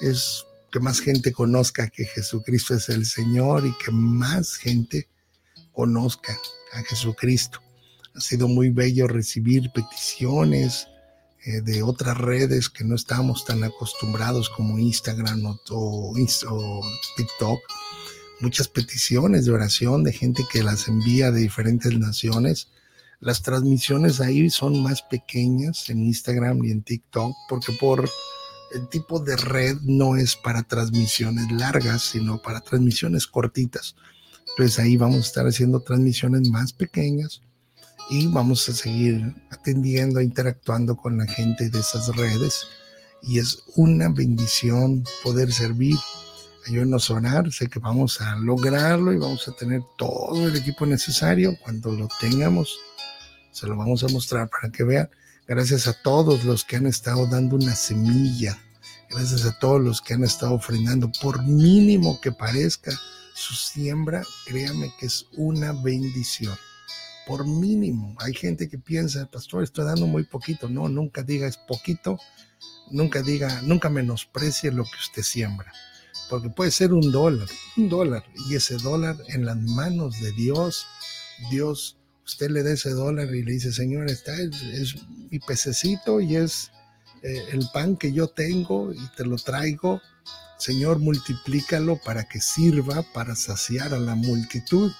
es que más gente conozca que Jesucristo es el Señor y que más gente conozca a Jesucristo. Ha sido muy bello recibir peticiones eh, de otras redes que no estamos tan acostumbrados como Instagram o, o, TikTok. Muchas peticiones de oración de gente que las envía de diferentes naciones. Las transmisiones ahí son más pequeñas en Instagram y en TikTok porque por el tipo de red no es para transmisiones largas, sino para transmisiones cortitas. Entonces ahí vamos a estar haciendo transmisiones más pequeñas y vamos a seguir atendiendo, interactuando con la gente de esas redes y es una bendición poder servir. Ayúdenos a orar, sé que vamos a lograrlo y vamos a tener todo el equipo necesario. Cuando lo tengamos, se lo vamos a mostrar para que vean. Gracias a todos los que han estado dando una semilla. Gracias a todos los que han estado ofrendando, por mínimo que parezca su siembra, créame que es una bendición por mínimo. Hay gente que piensa, pastor, estoy dando muy poquito. No, nunca diga es poquito, nunca diga, nunca menosprecie lo que usted siembra. Porque puede ser un dólar, un dólar, y ese dólar en las manos de Dios, Dios, usted le da ese dólar y le dice, Señor, está, es, mi pececito y es eh, el pan que yo tengo y te lo traigo. Señor, multiplícalo para que sirva para saciar a la multitud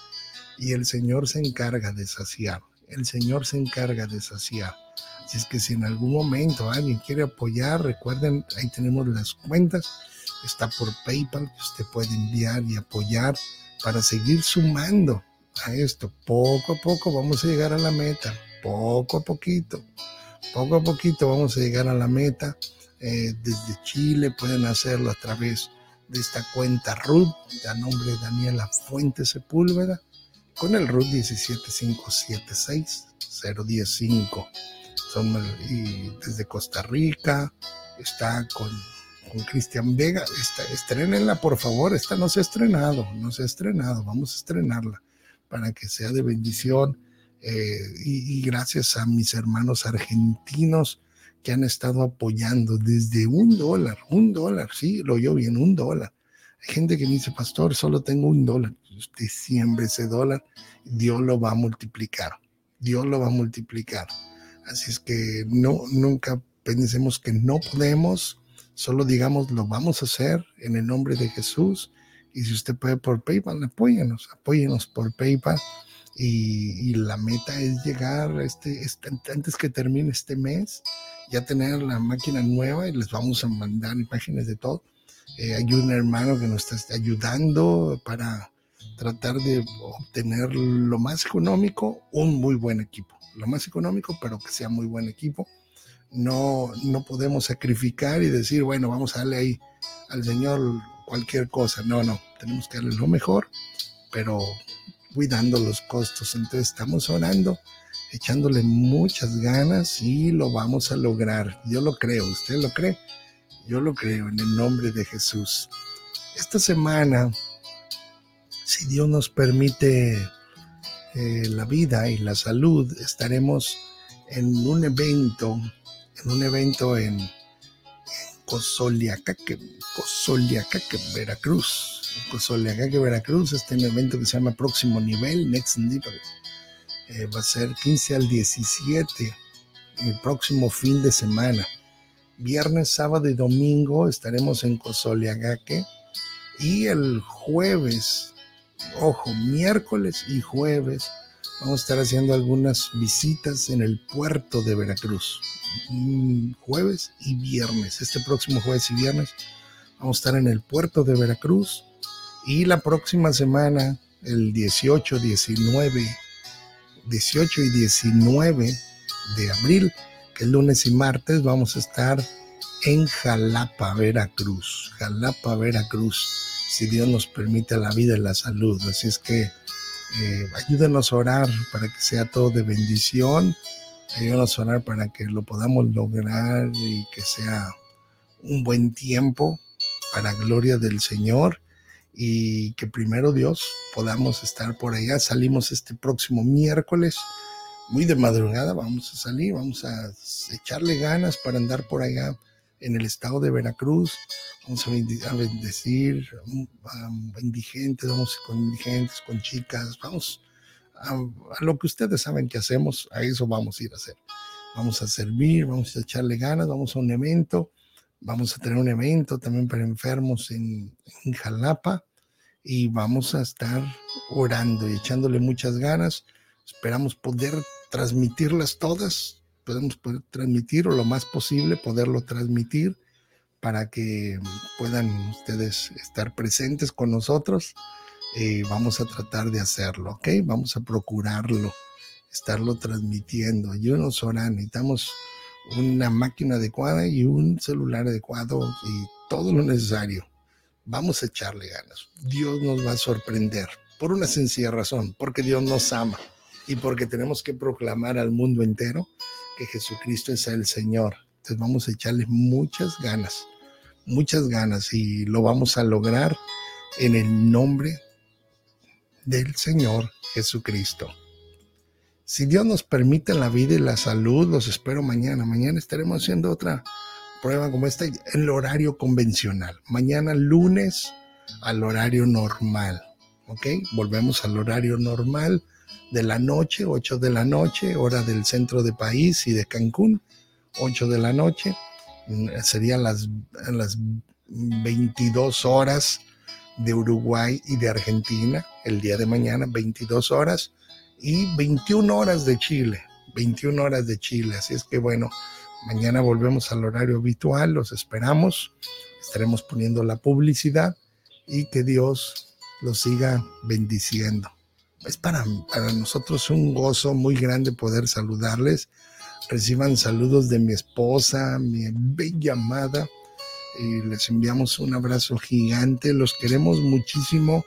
y el Señor se encarga de saciar. El Señor se encarga de saciar. Si es que si en algún momento alguien quiere apoyar, recuerden, ahí tenemos las cuentas. Está por PayPal que usted puede enviar y apoyar para seguir sumando a esto. Poco a poco vamos a llegar a la meta. Poco a poquito. Poco a poquito vamos a llegar a la meta. Eh, desde Chile pueden hacerlo a través de esta cuenta RUT, a nombre de Daniela Fuente Sepúlveda con el RUT 17576-015. y desde Costa Rica, está con, con Cristian Vega. Está, estrenenla, por favor. Esta no se ha estrenado, no se ha estrenado. Vamos a estrenarla para que sea de bendición. Eh, y, y gracias a mis hermanos argentinos que han estado apoyando desde un dólar, un dólar, sí, lo oyó bien, un dólar. Gente que me dice, pastor, solo tengo un dólar usted siembre ese dólar, Dios lo va a multiplicar. Dios lo va a multiplicar. Así es que no, nunca pensemos que no podemos, solo digamos lo vamos a hacer en el nombre de Jesús. Y si usted puede por PayPal, apóyenos, apóyenos por PayPal. Y, la meta es llegar este, este, antes que termine este mes, ya tener la máquina nueva y les vamos a mandar imágenes de todo. Eh, hay un hermano que nos está ayudando para tratar de obtener lo más económico, un muy buen equipo. Lo más económico, pero que sea muy buen equipo. No, no podemos sacrificar y decir, bueno, vamos a darle ahí al Señor cualquier cosa. No, no, tenemos que darle lo mejor, pero cuidando los costos. Entonces estamos orando, echándole muchas ganas y lo vamos a lograr. Yo lo creo, ¿usted lo cree? Yo lo creo en el nombre de Jesús. Esta semana si Dios nos permite eh, la vida y la salud, estaremos en un evento, en un evento en, en Cozoliacaque, Veracruz. En Veracruz, está un evento que se llama Próximo Nivel, Next Level. Eh, va a ser 15 al 17, el próximo fin de semana. Viernes, sábado y domingo estaremos en Cozoliacaque y el jueves ojo, miércoles y jueves vamos a estar haciendo algunas visitas en el puerto de Veracruz, jueves y viernes. Este próximo jueves y viernes vamos a estar en el puerto de Veracruz y la próxima semana, el 18, 19, 18 y 19 de abril, es lunes y martes, vamos a estar en Jalapa, Veracruz. Jalapa, Veracruz, si Dios nos permite la vida y la salud. Así es que eh, ayúdenos a orar para que sea todo de bendición. Ayúdenos a orar para que lo podamos lograr y que sea un buen tiempo para gloria del Señor y que primero Dios podamos estar por allá. Salimos este próximo miércoles, muy de madrugada, vamos a salir, vamos a echarle ganas para andar por allá en el estado de Veracruz. Vamos a bendecir a indigentes, vamos con indigentes, con chicas, vamos a, lo que ustedes saben que hacemos, a eso vamos a ir a hacer. Vamos a servir, vamos a echarle ganas, vamos a un evento, vamos a tener un evento también para enfermos en, en Jalapa y vamos a estar orando y echándole muchas ganas. Esperamos poder transmitirlas todas podemos poder transmitir o lo más posible poderlo transmitir para que puedan ustedes estar presentes con nosotros. Eh, vamos a tratar de hacerlo, ¿ok? Vamos a procurarlo, estarlo transmitiendo. Ayúdenos ahora, necesitamos una máquina adecuada y un celular adecuado y todo lo necesario. Vamos a echarle ganas. Dios nos va a sorprender por una sencilla razón, porque Dios nos ama y porque tenemos que proclamar al mundo entero que Jesucristo es el Señor. Entonces vamos a echarle muchas ganas, muchas ganas y lo vamos a lograr en el nombre del Señor Jesucristo. Si Dios nos permite la vida y la salud, los espero mañana. Mañana estaremos haciendo otra prueba como esta en el horario convencional. Mañana lunes al horario normal. ¿Ok? Volvemos al horario normal de la noche, 8 de la noche, hora del centro de país y de Cancún, 8 de la noche, mm, serían las, las 22 horas de Uruguay y de Argentina, el día de mañana, 22 horas, y 21 horas de Chile, 21 horas de Chile, así es que bueno, mañana volvemos al horario habitual, los esperamos, estaremos poniendo la publicidad y que Dios los siga bendiciendo es para, para nosotros un gozo muy grande poder saludarles. Reciban saludos de mi esposa, mi bella amada, y les enviamos un abrazo gigante. Los queremos muchísimo.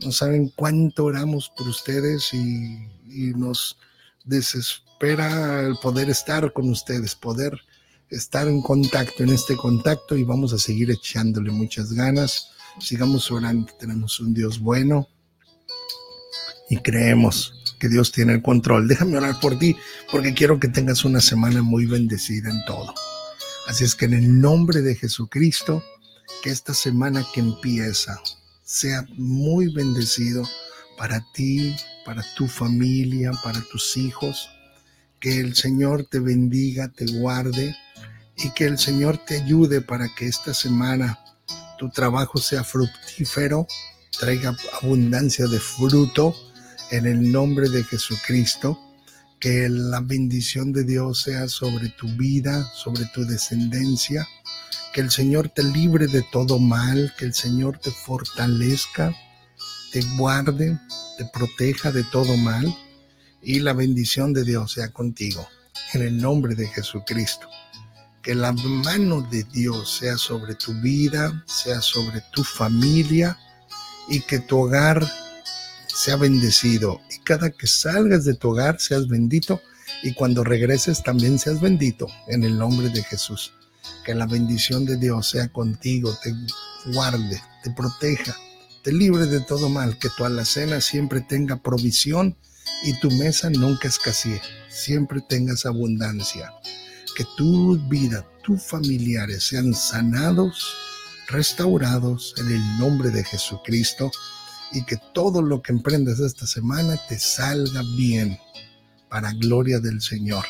No saben cuánto oramos por ustedes y, y nos desespera el poder estar con ustedes, poder estar en contacto, en este contacto y vamos a seguir echándole muchas ganas. Sigamos orando, tenemos un Dios bueno, y creemos que Dios tiene el control. Déjame orar por ti porque quiero que tengas una semana muy bendecida en todo. Así es que en el nombre de Jesucristo, que esta semana que empieza sea muy bendecido para ti, para tu familia, para tus hijos. Que el Señor te bendiga, te guarde y que el Señor te ayude para que esta semana tu trabajo sea fructífero, traiga abundancia de fruto en el nombre de Jesucristo, que la bendición de Dios sea sobre tu vida, sobre tu descendencia, que el Señor te libre de todo mal, que el Señor te fortalezca, te guarde, te proteja de todo mal y la bendición de Dios sea contigo, en el nombre de Jesucristo. Que la mano de Dios sea sobre tu vida, sea sobre tu familia y que tu hogar sea bendecido. Y cada que salgas de tu hogar seas bendito. Y cuando regreses también seas bendito en el nombre de Jesús. Que la bendición de Dios sea contigo, te guarde, te proteja, te libre de todo mal, que tu alacena siempre tenga provisión y tu mesa nunca escasee, siempre tengas abundancia. Que tu vida, tus familiares sean sanados, restaurados en el nombre de Jesucristo y que todo lo que emprendas esta semana te salga bien para gloria del Señor.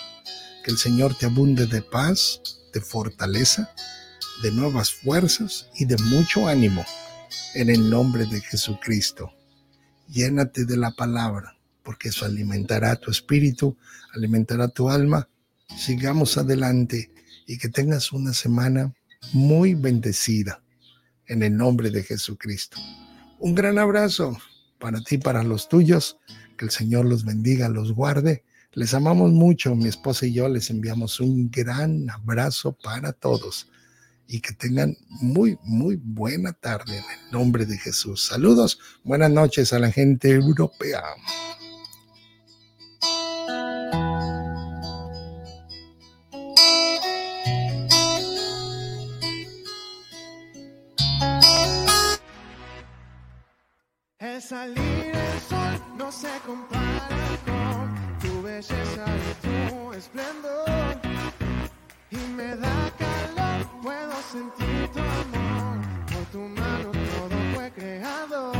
Que el Señor te abunde de paz, de fortaleza, de nuevas fuerzas y de mucho ánimo en el nombre de Jesucristo. Llénate de la palabra, porque eso alimentará tu espíritu, alimentará tu alma. Sigamos adelante y que tengas una semana muy bendecida en el nombre de Jesucristo. Un gran abrazo para ti, para los tuyos. Que el Señor los bendiga, los guarde. Les amamos mucho. Mi esposa y yo les enviamos un gran abrazo para todos y que tengan muy, muy buena tarde en el nombre de Jesús. Saludos, buenas noches a la gente europea. salir el sol no se compara con tu belleza y tu esplendor. Y me da calor, puedo sentir tu amor. Por tu mano todo fue creado.